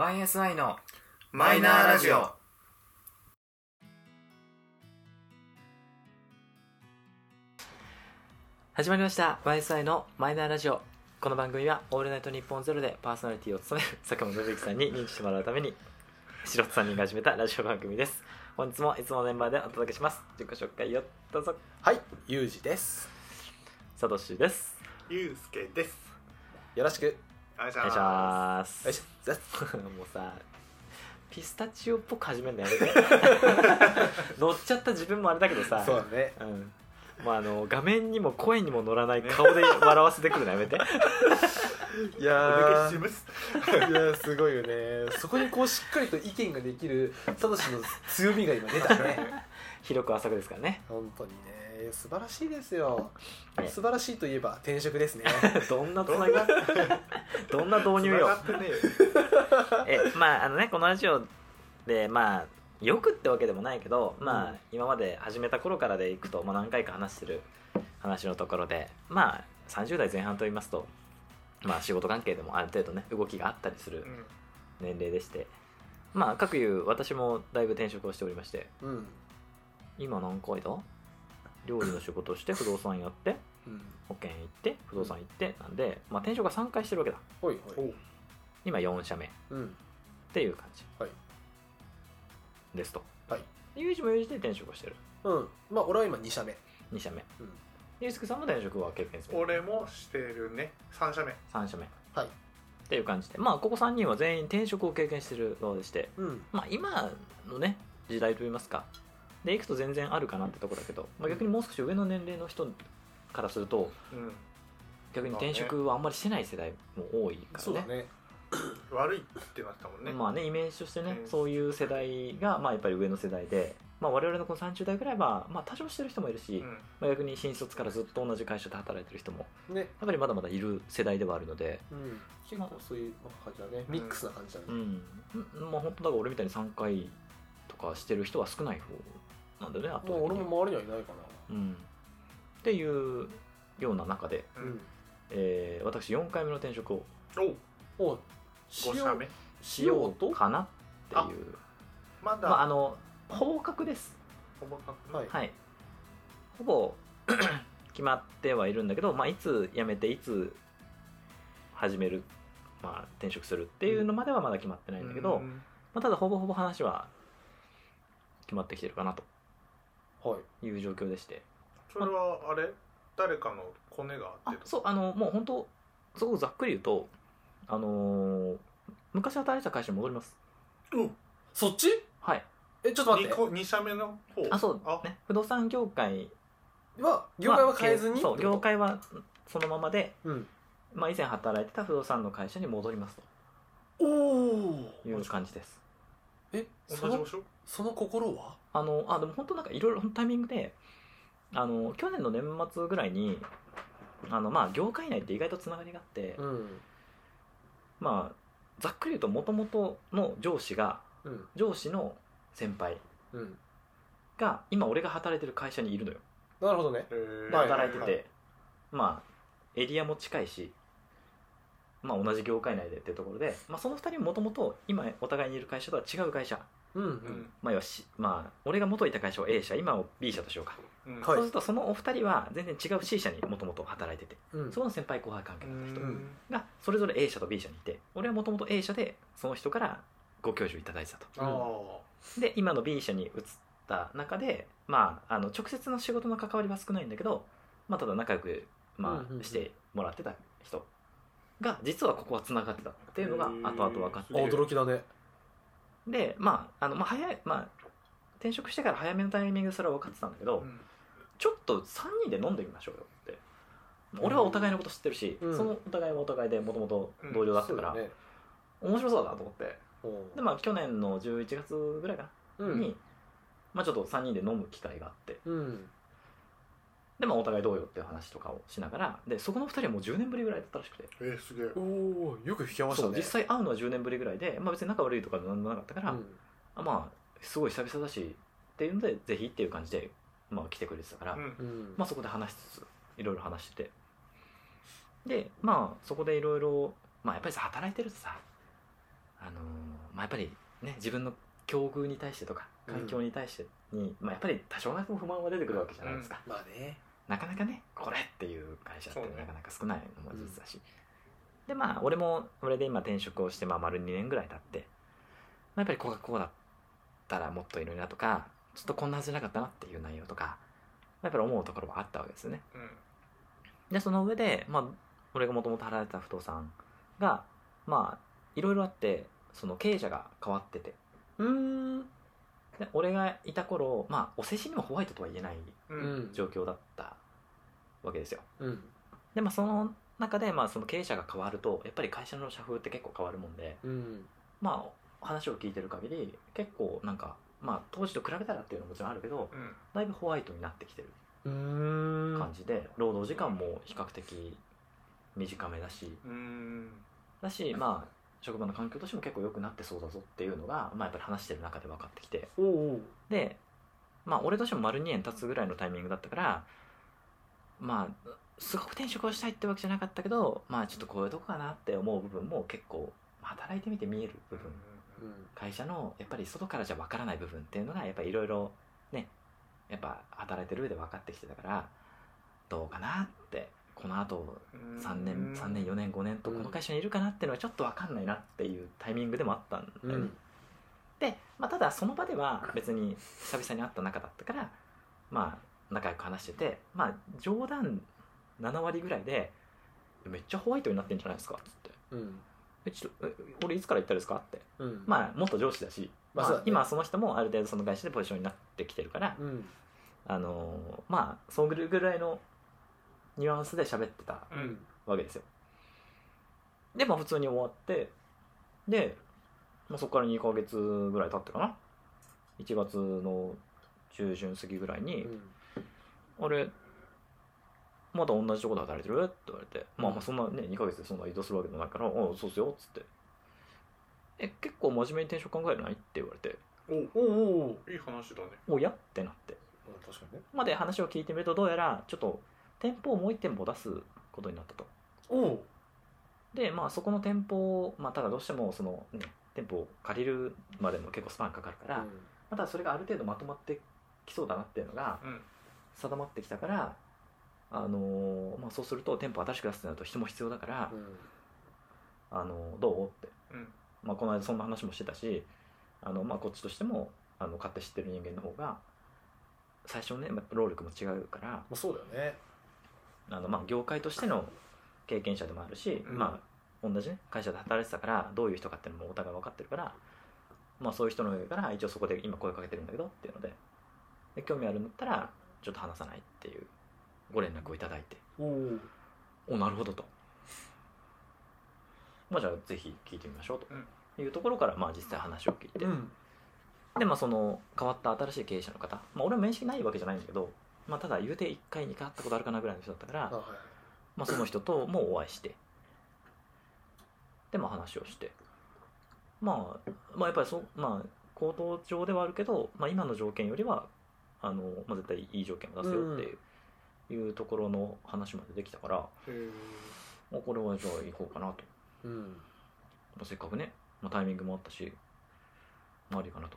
YSI のマイナーラジオ。始まりました。YSI のマイナーラジオ。この番組は「オールナイトニッポンゼロでパーソナリティを務める 坂本信之さんに認知してもらうために素人3人が始めたラジオ番組です。本日もいつものメンバーでお届けします。自己紹介をどうぞ。はい、ゆうじです。サトシです。ゆうすけです。よろしく。お願いします。よいしょ。もうさピスタチオっぽく始めるのやめて。乗っちゃった自分もあれだけどさ。そうだね。うん。まあ、あの画面にも声にも乗らない顔で笑わせてくるのやめて。いやいやーすごいよね。そこにこうしっかりと意見ができるサトシの強みが今出たね。広く浅くですからね。本当にね、素晴らしいですよ。ね。素晴らしいといえば転職ですね。どんなつなが どんな導入よ？繋がってねえよ。えまああのねこのラジオでまあよくってわけでもないけど、まあうん。今まで始めた頃からでいくと、まあ、何回か話してる話のところでまあ30代前半と言いますとまあ仕事関係でもある程度ね動きがあったりするうん。年齢でしてまあ各いう私もだいぶ転職をしておりましてうん。今何回だ？料理の仕事をして不動産やってうん。保険行って不動産行ってなんで、まあ、転職が3回してるわけだほいほい。今4社目っうん。ていう感じはい。ですとはい。有事も有事で転職をしてるうん。まあ俺は今2社目。2社目うん。ゆうすけさんも転職は経験する俺もしてるね。三社目。3社目っはい。ていう感じでまあここ3人は全員転職を経験してる側でしてうん。まあ今のね時代といいますかでいくと全然あるかなってとこだけど、まあ、逆にもう少し上の年齢の人からするとうん。逆に転職はあんまりしてない世代も多いからねそうだね。悪いってなってたもんね。まあねイメージとしてね、うんそういう世代がまあやっぱり上の世代で、まあ、我々のこの30代ぐらいは、まあ、多少してる人もいるし、うん。まあ、逆に新卒からずっと同じ会社で働いてる人もね。やっぱりまだまだいる世代ではあるので、うん。結構そういう感じだね。ミックスな感じだね。うんまあ本当だから俺みたいに3回とかしてる人は少ない方なんだよねあともう俺も周りにはいないかうん、っていうような中で、な。うん。えー私4回目の転職をおお五社目？しようかなっていう。まだ。まああの方角です。ほぼ確はい。はい。ほぼ 決まってはいるんだけど、まあ、いつ辞めていつ始める、まあ、転職するっていうのまではまだ決まってないんだけど、うん。まあ、ただほぼほぼ話は決まってきてるかなと。はい。いう状況でして。それはあれ？誰かのコネがああってとそうあのもう本当すごくざっくり言うとあのー昔働いてた会社に戻ります。うん。そっち？はい。え、ちょっと待って。二個二社目の方？あそう。あ。ね。不動産業界は、業界は変えずに？まあそう業界はそのままで、うん。まあ、以前働いてた不動産の会社に戻りますおおという感じですえ、その同じ場、所？その心は？あのあでも本当なんかいろいろタイミングであの去年の年末ぐらいにあのまあ業界内って意外とつながりがあって、うん。まあざっくり言うともともとの上司がうん。上司の先輩うん。が今俺が働いてる会社にいるのよなるほどね。へーではい働いてて、はいまあエリアも近いしまあ同じ業界内でっていうところで、まあ、その2人もともと今お互いにいる会社とは違う会社うん。ううんん。まあ要はしまあ俺が元いた会社を A 社今を B 社としようか、うんはいそうするとそのお二人は全然違う C 社にもともと働いててうん。そこの先輩後輩関係うの人んがそれぞれ A 社と B 社にいて俺はもともと A 社でその人からご教授いただいてたとああ。で今の B 社に移った中でまああの直接の仕事の関わりは少ないんだけど、まあ、ただ仲良く、まうんうんうんあ、してもらってた人が実はここはつながってたっていうのが後々分かっあて驚きだね。でまああの、まあ、早いまあ転職してから早めのタイミングでそれは分かってたんだけど、うん。ちょっと3人で飲んでみましょうよって。俺はお互いのこと知ってるし、うん。そのお互いはお互いでもともと同僚だったから、そうね。面白そうだなと思って。う。んでまあ去年の11月ぐらいかな、うん。に、まあ、ちょっと3人で飲む機会があって。うん。でまあお互いどうよっていう話とかをしながらでそこの2人はもう10年ぶりぐらいだったらしくてえー、すげえ。おおよく聞けましたね。実際会うのは10年ぶりぐらいで、まあ、別に仲悪いとかでなんもなかったから、うん。あまあすごい久々だしっていうのでぜひっていう感じで、まあ、来てくれてたから、うんうん。まあ、そこで話しつついろいろ話しててでまあそこでいろいろまあやっぱりさ働いてるとさあのーまあ、やっぱりね自分の境遇に対してとか環境に対してに、まあ、やっぱり多少なりとも不満は出てくるわけじゃないですか、まあねなかなかねこれっていう会社ってなかなか少ないのも事実だし、でまあ俺も俺で今転職をしてまあ丸2年ぐらい経って、まあ、やっぱりここがこうだったらもっといいのになとかちょっとこんなはずじゃなかったなっていう内容とかまあやっぱり思うところはあったわけですよね。うん。でその上で、まあ、俺がもともと働いてた不動産がまあいろいろあってその経営者が変わってて。うん。で俺がいた頃まあお世辞にもホワイトとは言えないううんん。状況だったわけですよ。うん。でまあその中でまあその経営者が変わるとやっぱり会社の社風って結構変わるもんでうん。まあ話を聞いてる限り結構なんかまあ当時と比べたらっていうのももちろんあるけどうん。だいぶホワイトになってきてるうん。感じで労働時間も比較的短めだしうん。だしまあ職場の環境としても結構良くなってそうだぞっていうのが、まあ、やっぱり話してる中で分かってきて。おうおう。でまあ俺としても丸2年経つぐらいのタイミングだったからまあすごく転職をしたいってわけじゃなかったけどまあちょっとこういうとこかなって思う部分も結構働いてみて見える部分。うん会社のやっぱり外からじゃ分からない部分っていうのがやっぱりいろいろねやっぱ働いてる上で分かってきてたからどうかなってこのあと3年3年4年5年とこの会社にいるかなっていうのはちょっと分かんないなっていうタイミングでもあったんだよね、うん。で、まあ、ただその場では別に久々に会った仲だったからまあ仲良く話しててまあ冗談7割ぐらいで「めっちゃホワイトになってんじゃないですか」っつって。うん「えちょっとえ俺いつから言ったんですか?」って。うん。まあ元上司だし、まあまあそうだね。今その人もある程度その会社でポジションになってきてるから、うん。あのーまあそのぐらいのニュアンスで喋ってたうん。わけですよ。でまあ普通に終わってで、まあ、そこから2ヶ月ぐらい経ってかな？1月の中旬過ぎぐらいにうん「あれまだ同じとこで働いてる?」って言われて、まあまあそんなね2ヶ月でそんな移動するわけでもないから「あそうっすよ」っつって「え結構真面目に転職考えるない?」って言われて。おおうおういい話だね「おや?」ってなって。確かにね。まで話を聞いてみるとどうやらちょっと店舗をもう1店舗出すことになったと。おう。でまあそこの店舗を、まあ、ただどうしてもその、ね、店舗を借りるまでも結構スパンかかるから、またそれがある程度まとまってきそうだなっていうのがうん定まってきたから、あのーまあ、そうすると店舗新しく出すってなると人も必要だからう、ん。あのーどう？って、うん。まあ、この間そんな話もしてたしあの、まあ、こっちとしてもあの勝手知ってる人間の方が最初ねまあ労力も違うからまあそうだよね。あの、まあ、業界としての経験者でもあるし、うん。まあ、同じ、ね、会社で働いてたからどういう人かっていうのもお互い分かってるから、まあ、そういう人の上から一応そこで今声かけてるんだけどっていうのでで興味あるんだったらちょっと話さないっていうご連絡をいただいて。おう。おなるほどと、まあ、じゃあぜひ聞いてみましょうと。いうところから、まあ、実際話を聞いて、うん。でまあその変わった新しい経営者の方、まあ、俺は面識ないわけじゃないんだけど、まあ、ただ言うて1回2回会ったことあるかなぐらいの人だったからまあ、その人ともお会いして。でまあ話をして、まあ、まあやっぱりそまあ口頭上ではあるけど、まあ、今の条件よりはあの、まあ、絶対いい条件を出すよっていう,、ところの話までできたから、まあ、これはじゃあ行こうかなと、うん。まあ、せっかくね、まあ、タイミングもあったし、まあ、ありかなと、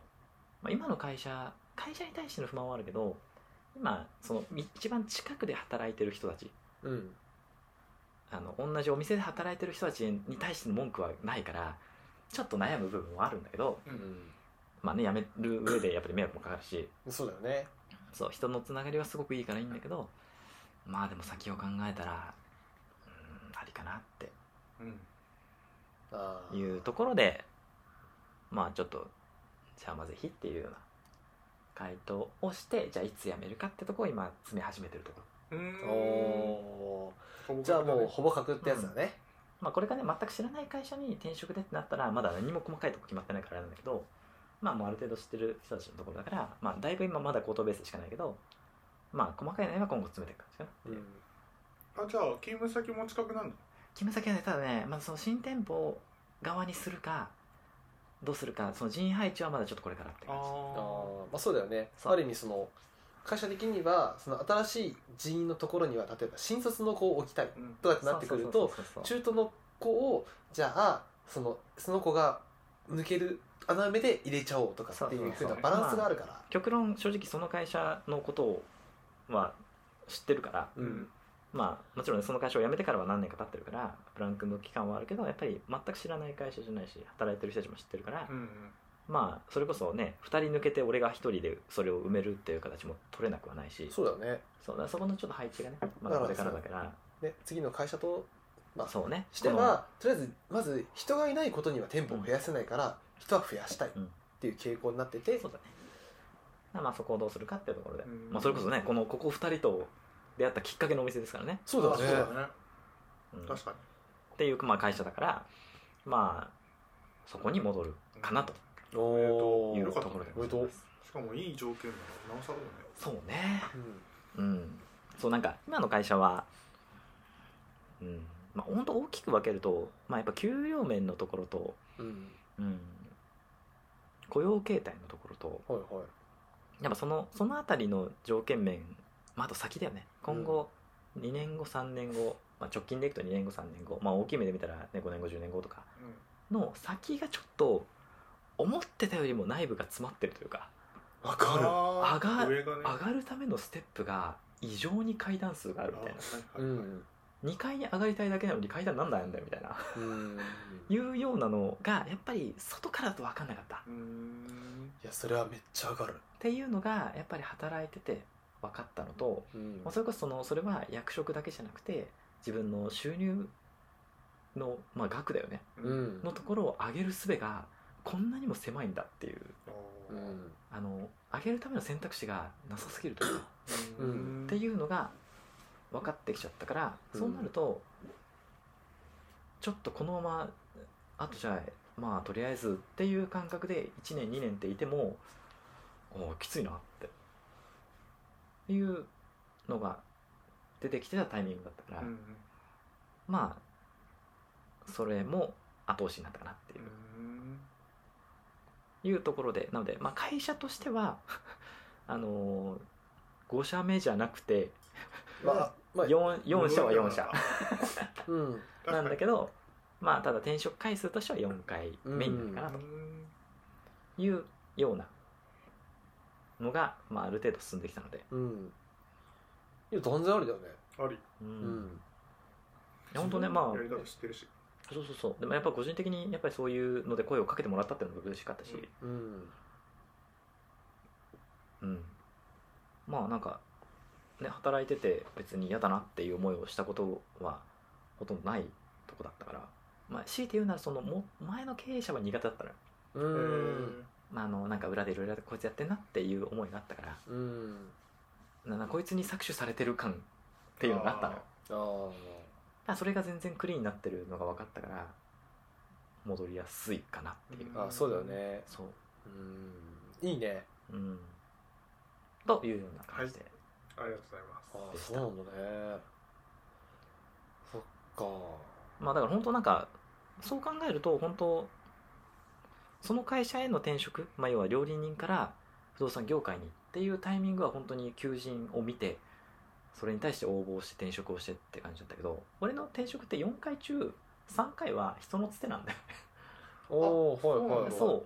まあ、今の会社会社に対しての不満はあるけど今その一番近くで働いてる人たち。うん。あの同じお店で働いてる人たちに対しての文句はないからちょっと悩む部分はあるんだけどううんんまあね辞める上でやっぱり迷惑もかかるし。そうだよね。そう人のつながりはすごくいいからいいんだけどまあでも先を考えたらうんありかなって。うん。ああいうところでまあちょっとじゃあまあぜひっていうような回答をしてじゃあいつ辞めるかってとこを今詰め始めてるとこ。ろうーん。おー。じゃあもうほぼ確ってやつだね。まあこれがね全く知らない会社に転職でってなったらまだ何も細かいとこ決まってないからあれなんだけどまあもうある程度知ってる人たちのところだからまあだいぶ今まだ口頭ベースしかないけどまあ細かい内容は今後詰めていく感じかなうん。あじゃあ勤務先も近くなんだ決め先はねただねまずその新店舗側にするかどうするかその人員配置はまだちょっとこれからって感じ。ああーまあそうだよね。ある意味その会社的にはその新しい人員のところには例えば新卒の子を置きたいうんとかってなってくると中途の子をじゃあそのその子が抜ける穴埋めで入れちゃおうとかっていうふうなバランスがあるから。極論正直その会社のことをは知ってるからうん。まあもちろんねその会社を辞めてからは何年か経ってるからブランクの期間はあるけどやっぱり全く知らない会社じゃないし働いてる人たちも知ってるから、うんうん。まあそれこそね2人抜けて俺が1人でそれを埋めるっていう形も取れなくはないし。そうだよね。そうそこのちょっと配置がねまだこれからだから。ね。次の会社とまあそうね。してはとりあえずまず人がいないことには店舗を増やせないから、人は増やしたいっていう傾向になってて、そうだね。まあそこをどうするかっていうところで、うん。まあ、それこそねこのここ2人と出会ったきっかけのお店ですからね、そうだね。うだね。うん。確かに。っていう、まあ、会社だからまあそこに戻るかなと。いうところでございます。しかもいい条件なのなおさらだね。そうね。うん。うん。そうなんか今の会社はうん。まあ本当大きく分けると、まあ、やっぱ給料面のところと、うん。うん、雇用形態のところとはいはい。やっぱそのその辺りの条件面、まあ、あと先だよね。今後2年後3年後、まあ、直近でいくと2年後3年後、まあ、大きい目で見たら、ね、5年後10年後とかの先がちょっと思ってたよりも内部が詰まってるというかわかる。上が上がね。上がるためのステップが異常に階段数があるみたいなうあはいはいはいん2階に上がりたいだけなのに階段なんだやんだよみたいな。うん。いうようなのがやっぱり外からだと分かんなかった。いやそれはめっちゃわかる。ていうのがやっぱり働いてて分かったのと、うん。まあ、それこそそのそれは役職だけじゃなくて自分の収入の、まあ、額だよね。うん。のところを上げる術がこんなにも狭いんだっていう。あの上げるための選択肢がなさすぎるというか。っていうのが分かってきちゃったから、うん。そうなるとちょっとこのままあとじゃあまあとりあえずっていう感覚で1年2年っていてもおーきついなって。いうのが出てきてたタイミングだったから、うんまあそれも後押しになったかなっていう。うん。いうところでなので、まあ、会社としては あのー、5社目じゃなくてまあまあ 4, 4社は4社。うん。なんだけどまあただ転職回数としては4回目になるかなというようなのが、まあ、ある程度進んできたので、うん。いや断然ありだよね。あり。うん。本当ねまあやり方知ってるし。そうそうそう。でもやっぱ個人的にやっぱりそういうので声をかけてもらったっていうのが嬉しかったし、うん。うん、まあなんか、ね、働いてて別に嫌だなっていう思いをしたことはほとんどないとこだったから、まあ、強いて言うならそのも前の経営者は苦手だったのよ、うへん。まあ、あのなんか裏でいろいろこいつやってんなっていう思いがあったから。うん。ななこいつに搾取されてる感っていうのがあったのよ。あらそれが全然クリーンになってるのが分かったから戻りやすいかなっていう、ーあそうだよね。そう。うん。いいね。うん。というような感じで、ありがとうございます。あそうなんだね。そっか。まあだから本当なんかそう考えると本当その会社への転職、まあ、要は料理人から不動産業界にっていうタイミングは本当に求人を見てそれに対して応募して転職をしてって感じだったけど俺の転職って4回中3回は人のつてなんだよね。おおはいはいはい。そう。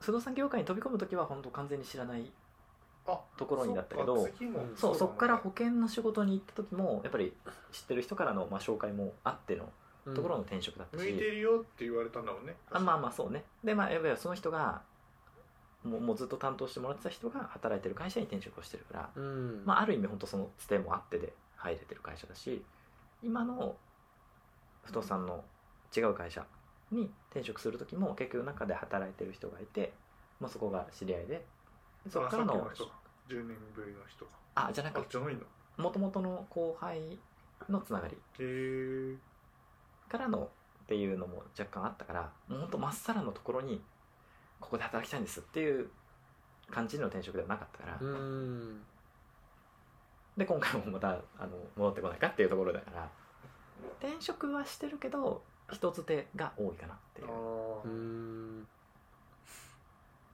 不動産業界に飛び込む時は本当完全に知らないあところになったけどそうんそこからほ保険の仕事に行った時もやっぱり知ってる人からのまあ紹介もあってのところの転職だったし、向いてるよって言われたんだもんね。あまあまあそうね。でまあやっぱりその人がもうもうずっと担当してもらってた人が働いてる会社に転職をしてるから、うん。まあ、ある意味本当そのつてもあってで入れてる会社だし今の不動産の違う会社に転職する時も結局中で働いてる人がいて、まあ、そこが知り合いでそこからのあさっきの人か。10年ぶりの人か。あじゃなくあじゃないんだもともとの後輩のつながり。へえからのっていうのも若干あったからもうほんとまっさらのところにここで働きたいんですっていう感じの転職ではなかったから、うん。で今回もまたあの戻ってこないかっていうところだから。転職はしてるけど人づてが多いかなっていうあうあん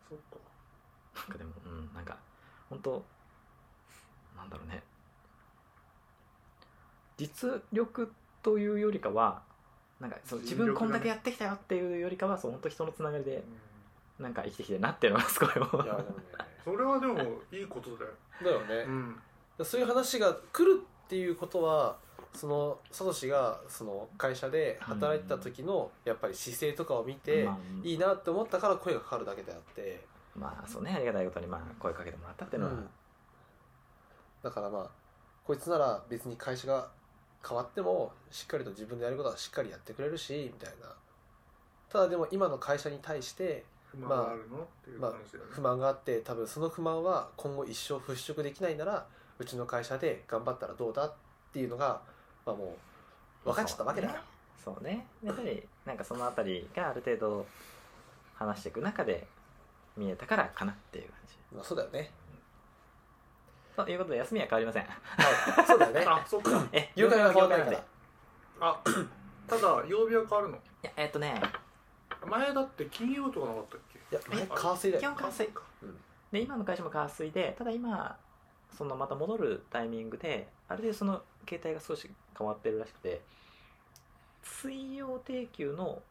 そっかなんかでもうんなんか本当なんだろうね。実力というよりかはなんかそう自分こんだけやってきたよっていうよりかはそう本当人のつながりでなんか生きてきてるなっていうのがすごい思ういやでもねそれはでもいいことだよ。だよね、うん。そういう話が来るっていうことはそのサトシがその会社で働いてた時のやっぱり姿勢とかを見て、まあいいなって思ったから声がかかるだけであって、まあそうねありがたいことにまあ声かけてもらったっていうのは、うん。だからまあこいつなら別に会社が変わってもしっかりと自分でやることはしっかりやってくれるしみたいな。ただでも今の会社に対して不満があるの？っていうまあ話だよね。不満があって多分その不満は今後一生払拭できないならうちの会社で頑張ったらどうだっていうのが、まあ、もう分かっちゃったわけだよ、そうね。やっぱりなんかそのあたりがある程度話していく中で見えたからかなっていう感じ。まあ、そうだよね。ということで休みは変わりません。はいそうだよね。あそっか。え業界は変わらないか業ら界あただ曜日は変わるの？いやえっとね。前だって金曜とかなかったっけ？いや前火水だよ。基本火水か。で今の会社も火水でただ今そのまた戻るタイミングである程度その携帯が少し変わってるらしくて水曜定休の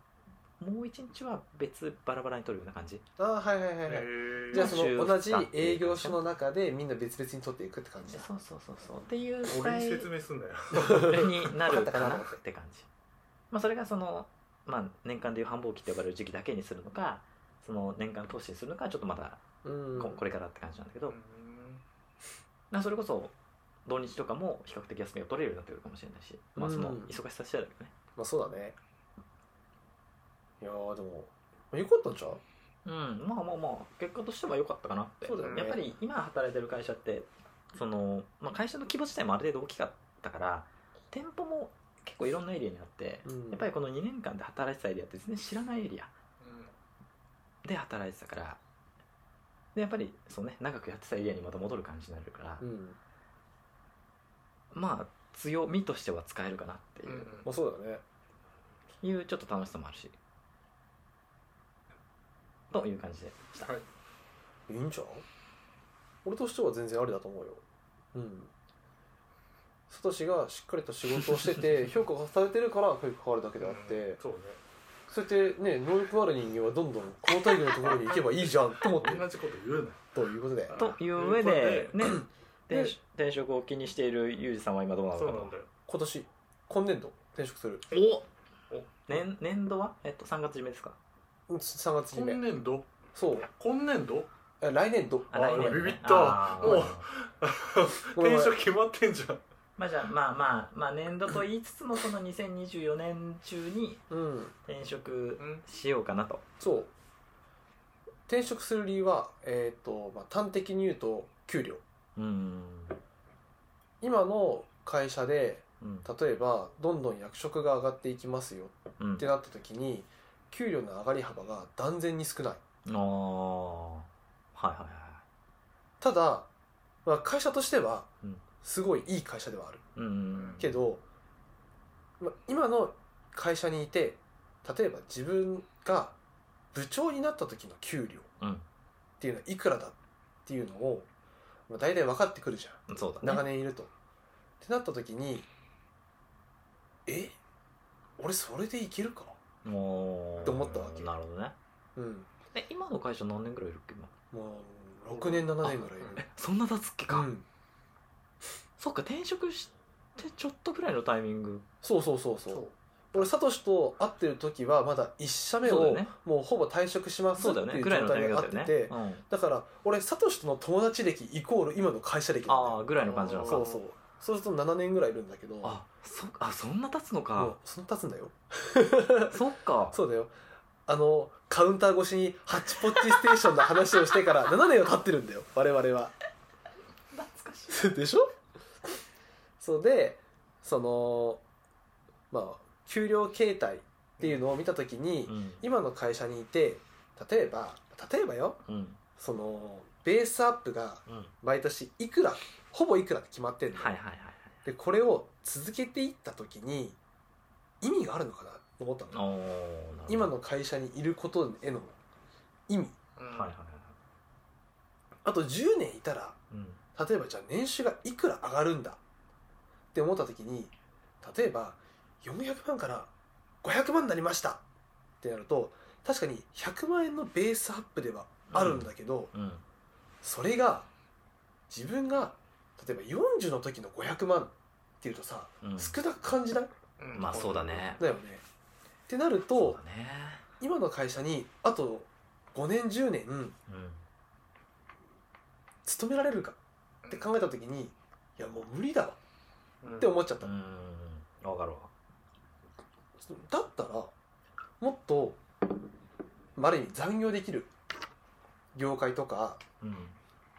もう一日は別バラバラに取るような感じ。ああはいはいはいはい、へじゃあえその同じ営業所の中でみんな別々に取っていくって感じ。だそうそうそうそう。っていうスタイル。説明すんだよ。になるかなって感じ。まあそれがその、まあ、年間でいう繁忙期って呼ばれる時期だけにするのかその年間通してにするのかはちょっとまだうん。ここれからって感じなんだけど、うん。まあそれこそ土日とかも比較的休みが取れるようになってくるかもしれないし、まあそのうん。忙しさ次第だけどね。まあそうだねいやーでもよかったんちゃう？うんまあまあまあ結果としては良かったかなって。そうだよね。やっぱり今働いてる会社ってその、まあ、会社の規模自体もある程度大きかったから店舗も結構いろんなエリアにあって、うん。やっぱりこの2年間で働いてたエリアって全然知らないエリアで働いてたからでやっぱりそうね長くやってたエリアにまた戻る感じになるから、うん。まあ強みとしては使えるかなっていう、うん。まあそうだね。いうちょっと楽しさもあるしという感じで。した、はい。いいんちゃう俺としては全然ありだと思うよ。うん。サトシがしっかりと仕事をしてて 評価がされてるから声がかかるだけであって、そうね。そうやってね能力ある人間はどんどん高待遇のところに行けばいいじゃんと思ってる。同じこと言うな。ということで。という上でね。で 転転職を気にしているユージさんは今どうなのかと。そうなんだよ。今年今年度転職する。お年年度は、えっと、3月締めですか。うん3月今年度？そう。今年度？あ来年度。あ来年ビビった。あーもうごめん。ごめん転職決まってんじゃんまあじゃあまあまあまあ年度と言いつつもその2024年中にうん転職うんしようかなとそう転職する理由は、えーとまあ、端的に言うと給料うん今の会社でうん例えばどんどん役職が上がっていきますようんってなった時に給料の上がり幅が断然に少ない。あー。はいはいはいただ、まあ、会社としてはうん。すごいいい会社ではある。うん。けど、まあ、今の会社にいて例えば自分が部長になった時の給料うん。っていうのはいくらだっていうのを、まあ、大体分かってくるじゃん。そうだね。長年いると。ってなった時にえ？俺それでいけるか？もうって思ったわけ。なるほどね。うん。え今の会社何年ぐらいいるっけ？今。もう6年7年ぐらいいる。えそんな経つっけか、うん。そっか転職してちょっとぐらいのタイミング。そうそうそうそう。そう。俺サトシと会ってる時はまだ1社目うだよね。もうほぼ退職しますそうっていうだよね。ぐらいのタイミングだ状態で会っててったよね、うん、だから俺サトシとの友達歴イコール今の会社歴なんだよ。ああぐらいの感じなのか。そうそうそうすると7年ぐらいいるんだけどあそあそんな経つのもうかそんな経つんだよ。そっか。そうだよ。あのカウンター越しにハッチポッチステーションの話をしてから7年は経ってるんだよ我々は。懐かしい。でしょ？そうでそのまあ給料形態っていうのを見た時に、うん。今の会社にいて例えば例えばようん。そのベースアップがうん。毎年いくらほぼいくらって決まってんの、はいはいはいはい。でこれを続けていった時に意味があるのかなと思ったの今の会社にいることへの意味。うん。はいはいはいあと10年いたらうん。例えばじゃあ年収がいくら上がるんだって思った時に例えば400万から500万になりましたってなると確かに100万円のベースアップではあるんだけど、うん。それが自分が例えば40の時の500万っていうとさ、うん。少なく感じない？うん。まあそうだね。だよね。ってなるとだね。今の会社にあと5年10年うん。勤められるかって考えた時にいやもう無理だわうん。って思っちゃった。の、うん。わかるわ。だったらもっとまる意味残業できる業界とかうん。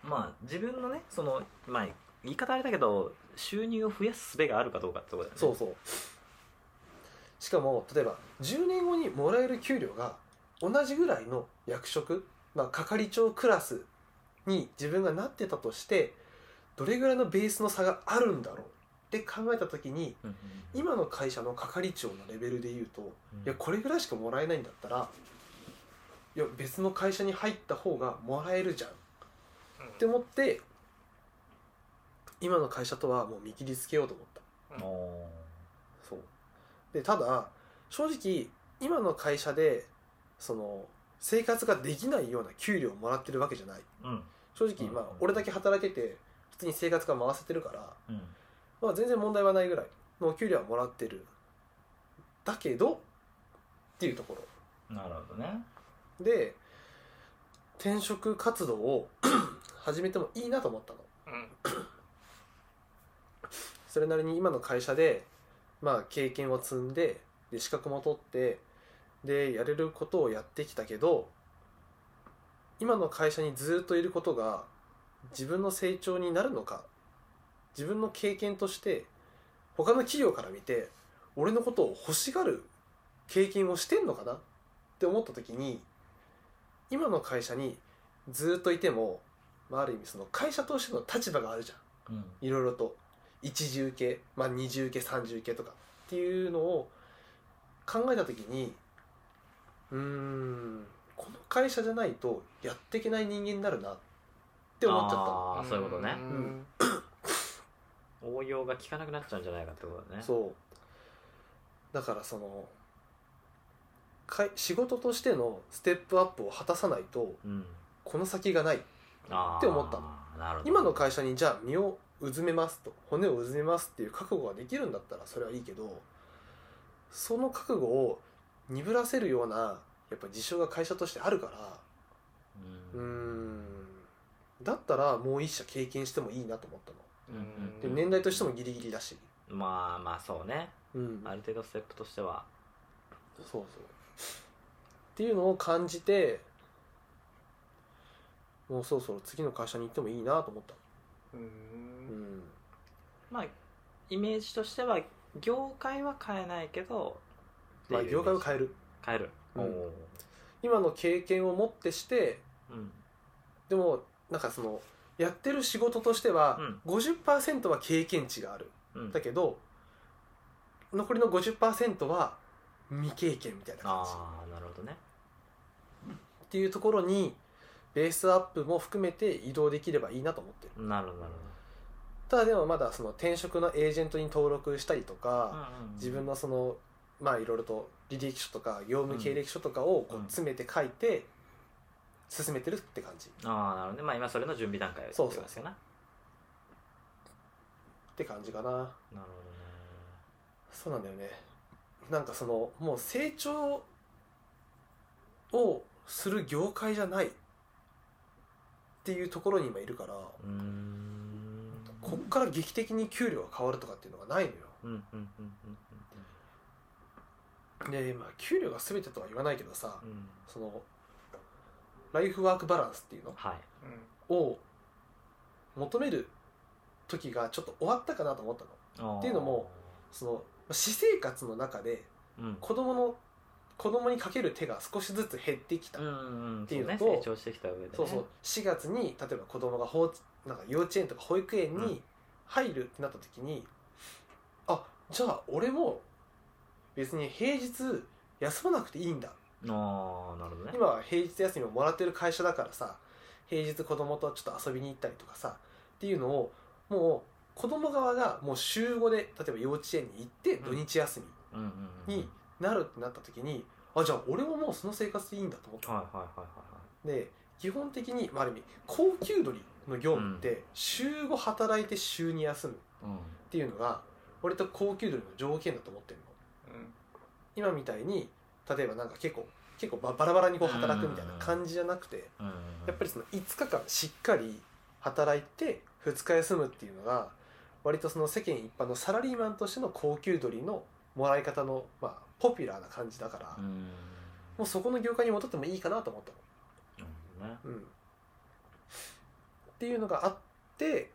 まあ自分のねそのまあ言い方あれだけど収入を増やす術があるかどうかってことだよね。そうそう。しかも例えば10年後にもらえる給料が同じぐらいの役職、まあ、係長クラスに自分がなってたとしてどれぐらいのベースの差があるんだろうって考えた時にうんうん。今の会社の係長のレベルで言うとうん。いやこれぐらいしかもらえないんだったらいや別の会社に入った方がもらえるじゃんって思って今の会社とはもう見切りつけようと思った。おそう。でただ正直今の会社でその生活ができないような給料をもらってるわけじゃない。ーうん。正直、うん。まあ俺だけ働いてて普通に生活が回せてるから、うん。まあ、全然問題はないぐらいのお給料はもらってる。だけどっていうところ。なるほどね。で転職活動を 始めてもいいなと思ったの。うんそれなりに今の会社で、まあ、経験を積んでで資格も取ってでやれることをやってきたけど今の会社にずっといることが自分の成長になるのか自分の経験として他の企業から見て俺のことを欲しがる経験をしてんのかなって思った時に今の会社にずっといても、まあ、ある意味その会社としての立場があるじゃん。うん。いろいろと一重系、まあ、二重系三重系とかっていうのを考えた時にうーんこの会社じゃないとやっていけない人間になるなって思っちゃったの。ああそういうことね。ん。応用が効かなくなっちゃうんじゃないかってことだね。そう。だからそのかい仕事としてのステップアップを果たさないとうん。この先がないって思ったの。なるほど。今の会社にじゃあ身をうずめますと。骨をうずめますっていう覚悟ができるんだったらそれはいいけどその覚悟を鈍らせるようなやっぱ事象が会社としてあるからうん。ん。だったらもう一社経験してもいいなと思ったの。うんで年代としてもギリギリだし。まあまあそうね。うん。ある程度ステップとしては。そうそう。っていうのを感じてもうそろそろ次の会社に行ってもいいなと思ったうんうん。まあイメージとしては業界は変えないけどまあ業界を変える。変える。うん。今の経験をもってしてうん。でもなんかそのやってる仕事としては50%は経験値がある。うん。だけど残りの50%は未経験みたいな感じ。ああなるほどね。っていうところにベースアップも含めて移動できればいいなと思ってる。なるほど。なるただでもまだその転職のエージェントに登録したりとほどか、自分のそのまあいろいろと履歴書とか業務経歴書とかをこううん詰めて書いて進めてるって感じ。っああなるほどね。まあ今それの準備段階そうそう。ってことですよなて感じかな。なるほそうなんだよね。なんかそのもう成長をする業界じゃないっていうところに今いるからこっから劇的に給料が変わるとかっていうのがないのよ。うんうんうんうんでまあ給料が全てとは言わないけどさうん。うんそのライフワークバランスっていうの？はい。を求める時がちょっと終わったかなと思ったの。っていうのもそのまあ私生活の中でうん。子供の子供にかける手が少しずつ減ってきた、うんうんっていうのとそね成長してきた上でね。そうそう。4月に例えば子供が保なんか幼稚園とか保育園に入るってなった時に、あじゃあ俺も別に平日休まなくていいんだ。ああなるほどね。今は平日休みをもらってる会社だからさ平日子供とちょっと遊びに行ったりとかさっていうのをもう子供側がもう週5で例えば幼稚園に行ってうん土日休うんうんうんみになるってなった時にあじゃあ俺ももうその生活でいいんだと思った、はいはいはいはいで基本的に、まあ、ある意味高級鳥の業務って週5働いて週2休むっていうのが俺と高級鳥の条件だと思ってるの。今みたいに例えばなんか結構結構ババラバラにこう働くみたいな感じじゃなくてうん。やっぱりその5日間しっかり働いて2日休むっていうのが割とその世間一般のサラリーマンとしての高級鳥のもらい方の、まあ、ポピュラーな感じだから、うん。もうそこの業界に戻ってもいいかなと思ったなるほどね。の、うん、っていうのがあって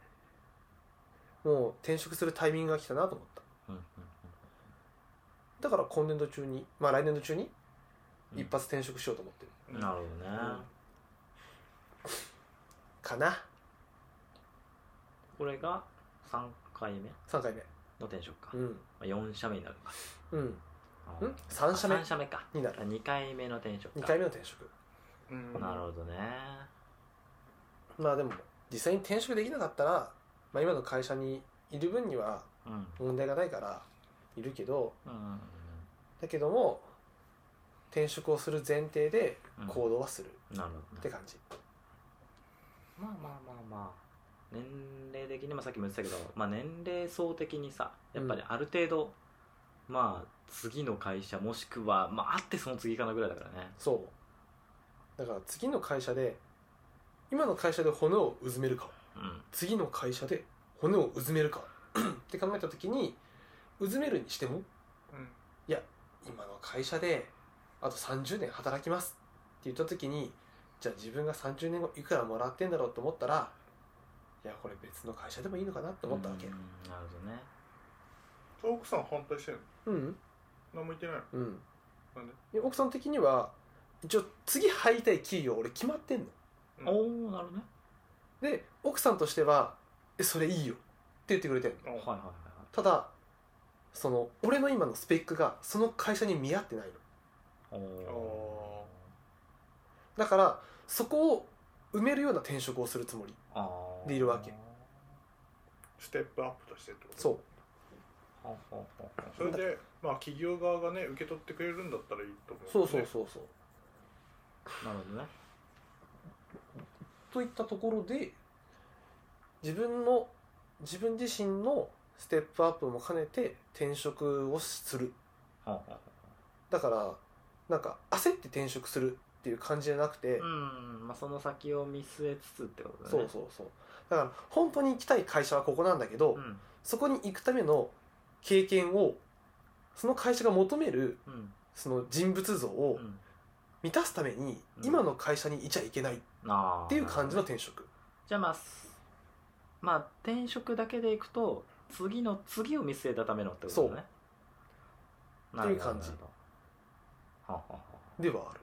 もう転職するタイミングが来たなと思った。うんうんだから今年度中にまあ来年度中にうん。一発転職しようと思ってる、なるほどね。かな。これが3回目？3回目。の転職か。うん。まあ4社目になるか。うんあん三社目？3社目か。になる。2回目の転職か。2回目の転職。うん。なるほどね。まあでも実際に転職できなかったら、まあ、今の会社にいる分にはうん。問題がないからいるけどうん。だけども転職をする前提でうん。行動はする。なるほどね。って感じ、まあまあまあまあ。年齢的にもさっきも言ってたけど、まあ、年齢層的にさやっぱりある程度、まあ次の会社もしくはまああってその次かなぐらいだからね。そう。だから次の会社で今の会社で骨をうずめるか。うん。次の会社で骨をうずめるか。って考えた時にうずめるにしてもうん。今の会社であと30年働きます。って言った時にじゃあ自分が30年後いくらもらってんだろうと思ったらいやこれ別の会社でもいいのかなって思ったわけ。うんなるほどね奥さん反対してんの？うん。何も言ってないの？うん。なんで？で奥さん的には一応次入りたい企業俺決まってんの。うん。おおなるほどね。で奥さんとしては「えそれいいよ」って言ってくれてんの。あはいはいはいはい。ただその俺の今のスペックがその会社に見合ってないの。おおだからそこを埋めるような転職をするつもりあーでいるわけ。ステップアップとしてってこと？そうそれでまあ企業側がね受け取ってくれるんだったらいいと思う、そうそうそうそう。なるほどね。といったところで自分の自分自身のステップアップも兼ねて転職をする。はははだからなんか焦って転職するっていう感じじゃなくて、うんまあその先を見据えつつってことだね。そうそうそう。だから本当に行きたい会社はここなんだけど、うん。そこに行くための経験をその会社が求めるうん。その人物像をうん。満たすためにうん。今の会社にいちゃいけないっあーていう感じの転職。じゃあまあすまあ転職だけでいくと次の次を見据えたためのってことだね。なるほどっていう感じ。なるほど。はははではある。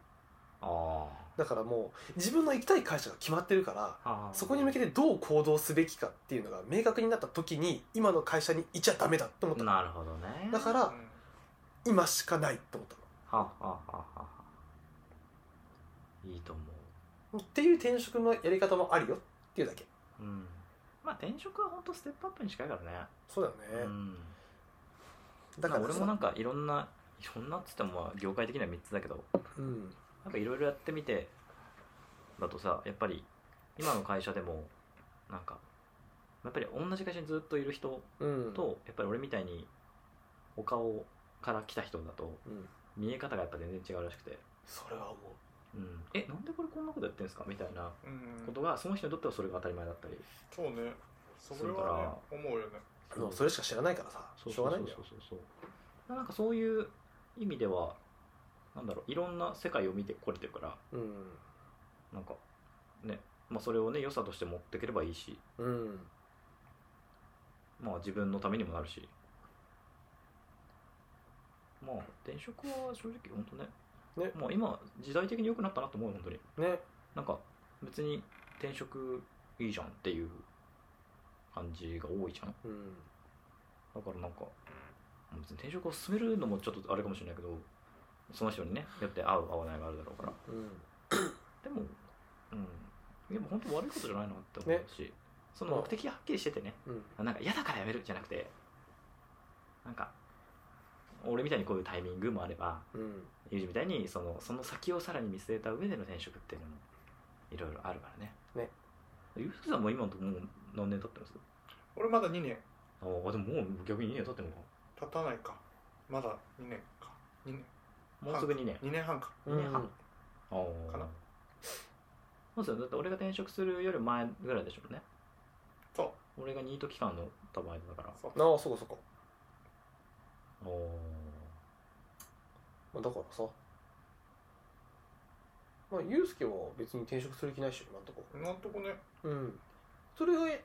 あだからもう自分の行きたい会社が決まってるからそこに向けてどう行動すべきかっていうのが明確になった時に今の会社にいちゃダメだって思った。のなるほどね。だから今しかないと思ったはあはあはあはあ。いいと思のっていう転職のやり方もあるよっていうだけ。ううん。まあ転職は本当ステップアップに近いからね。そうだよね、うん。だから俺もなんかいろんないろんなっつってもまあ業界的には3つだけど。うんなんかいろいろやってみてだとさやっぱり今の会社でもなんかやっぱり同じ会社にずっといる人うん。とやっぱり俺みたいにお顔から来た人だとうん。見え方がやっぱ全然違うらしくて、それは思う。ん、えなんでこれこんなことやってるんですか？みたいなうん。ことがその人にとってはそれが当たり前だったり。そうね。それはね思うよね。うもうそれしか知らないからさ。そうしょうがないんだよ。そうそうそうそう。なんかそういう意味ではなんだろういろんな世界を見てこれてるからうん。なんかね、まあ、それをね良さとして持っていければいいしうん。まあ自分のためにもなるし。まあ転職は正直本当ねね。まあ今時代的に良くなったなと思うよ本当に。ね。なんか別に転職いいじゃんっていう感じが多いじゃん。うん。だからなんか別に転職を進めるのもちょっとあれかもしれないけどその人にねよって合う合わないがあるだろうから。うん。でもうん。でも本当悪いことじゃないなって思うし、その目的がはっきりしててね。うん。なんか嫌だからやめるじゃなくてなんか俺みたいにこういうタイミングもあればうん。ユージみたいにそのその先をさらに見据えた上での転職っていうのもいろいろあるからね。ね。ユージさんも今のとこもう何年経ってます？俺まだ2年。ああでももう逆に2年経ってんのか。経たないか。まだ2年か。2年もうすぐ2年。2年半か。2年半、ああかな。そうですよ。だって俺が転職するより前ぐらいでしょうね。そう。俺がニート期間の多分間だから。そう。ああそうかそうか、おおまあ、だからさ。まあユうスケは別に転職する気ないっしょ今んとこ。今んとこね。うん。それが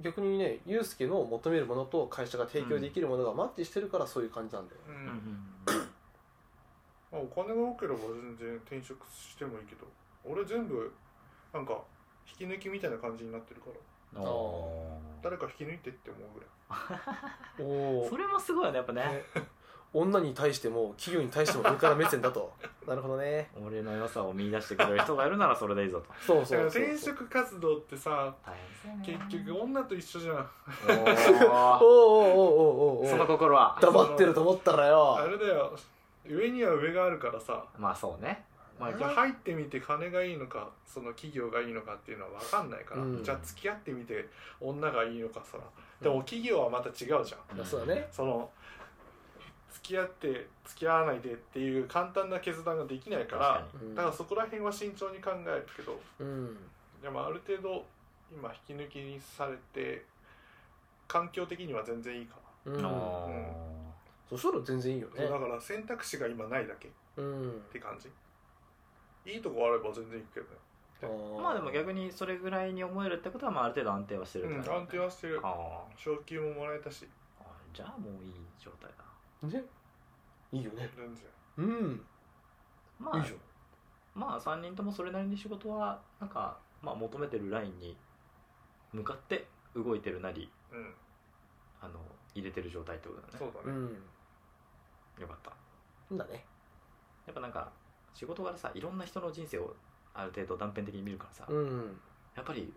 逆にねユうスケの求めるものと会社が提供できるものがマッチしてるからそういう感じなんだよ、うん、うんうんまあ、お金が多ければ全然転職してもいいけど。俺全部なんか引き抜きみたいな感じになってるから。うんお誰か引き抜いてって思うぐらい。おそれもすごいよねやっぱね。ね。女に対しても企業に対しても上から目線だと。なるほどね。俺の良さを見出してくれる人がいるならそれでいいぞと。そうそうそう。転職活動ってさ結局女と一緒じゃん。おおーおーおーおーおーそのー心は。黙ってると思ったらあよれだよ上には上があるからさ。まあそうね。まあ、じゃあ入ってみて金がいいのかその企業がいいのかっていうのは分かんないから、うん。じゃあ付き合ってみて女がいいのかさ。でも企業はまた違うじゃん。いやそうだね。その付き合って付き合わないでっていう簡単な決断ができないか確らかうん。だからそこら辺は慎重に考えるけど。うん。でもある程度今引き抜きにされて環境的には全然いいかうん。におそしたら全然いいよな、ねだから選択肢が今ないだけっうん。て感じ。いいとこあれば全然行くけどね。ー。まあでも逆にそれぐらいに思えるってことはまあある程度安定はしてるうん安定はしてる。あ昇給ももらえたし。じゃあもういい状態だ。ねいいよね。全然。うん。まあいいじゃん。まあ3人ともそれなりに仕事はなんか、まあ、求めてるラインに向かって動いてるなりうん。あの入れてる状態ってことだね。そうだね、うんよかった。だね。やっぱなんか仕事柄さいろんな人の人生をある程度断片的に見るからさ、うん。やっぱり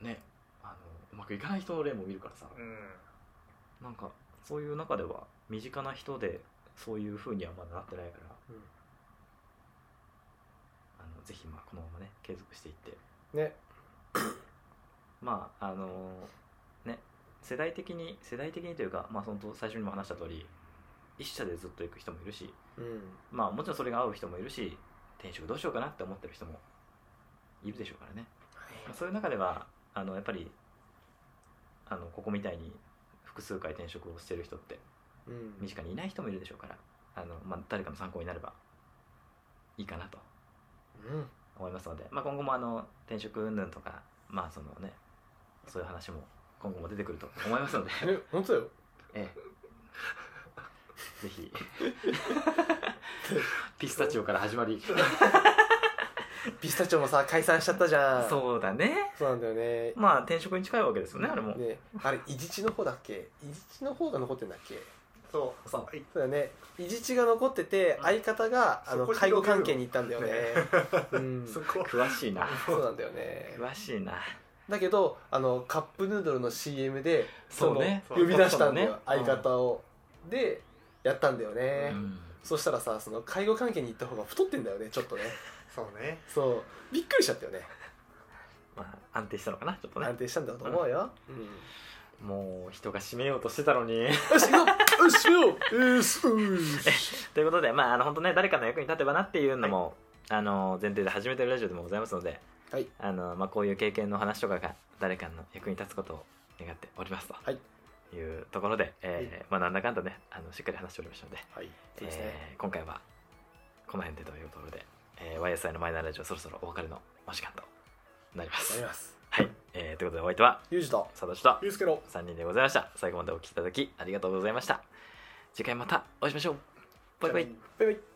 ねあのうまくいかない人の例も見るからさ、うん。なんかそういう中では身近な人でそういう風にはまだなってないからうん。あのぜひまあこのままね継続していって。ね。まああのね世代的に世代的にというかまあ本当最初にも話した通り一社でずっと行く人もいるしうん。まあもちろんそれが合う人もいるし転職どうしようかなって思ってる人もいるでしょうからね、まあそういう中ではあのやっぱりあのここみたいに複数回転職をしてる人ってうん。身近にいない人もいるでしょうからあの、まあ、誰かの参考になればいいかなとうん。思いますので、まあ、今後もあの転職云々とかまあそのねそういう話も今後も出てくると思いますので。え本当だよ。ええぜひ。ピスタチオから始まり。ピスタチオもさ解散しちゃったじゃん。そうだね。そうなんだよね。まあ転職に近いわけですよねあれも、ね。あれ伊地知の方だっけ？伊地知の方が残ってんだっけ？そう。そう。はい。そうだね。伊地知が残ってて相方があのそこ介護関係に行ったんだよね。うん。そこ。詳しいな。そうなんだよね。詳しいな。だけどあのカップヌードルの CM でそうね。その呼び出したんだよ、そうね。相方を、でやったんだよね、うん。そしたらさその介護関係に行った方が太ってんだよねちょっとね。そうね。そう。びっくりしちゃったよね。まあ安定したのかなちょっとね。安定したんだと思うよ、うん。もう人が締めようとしてたのに。よしようよし ということでまああの本当ね誰かの役に立てばなっていうのも、あの前提で始めてるラジオでもございますのではい。あの、まあ、こういう経験の話とかが誰かの役に立つことを願っておりますと、はいいうところで、えーまあ、なんだかんだねあのしっかり話しておりましたので、はいそうですね、えー今回はこの辺でというところで、えー YSI のマイナーラジオそろそろお別れのお時間となりまやすります。はい、えーということでお相手はユージと佐藤とゆうすけの3人でございました。最後までお聞きいただきありがとうございました。次回またお会いしましょう。バイバイ。バイバイ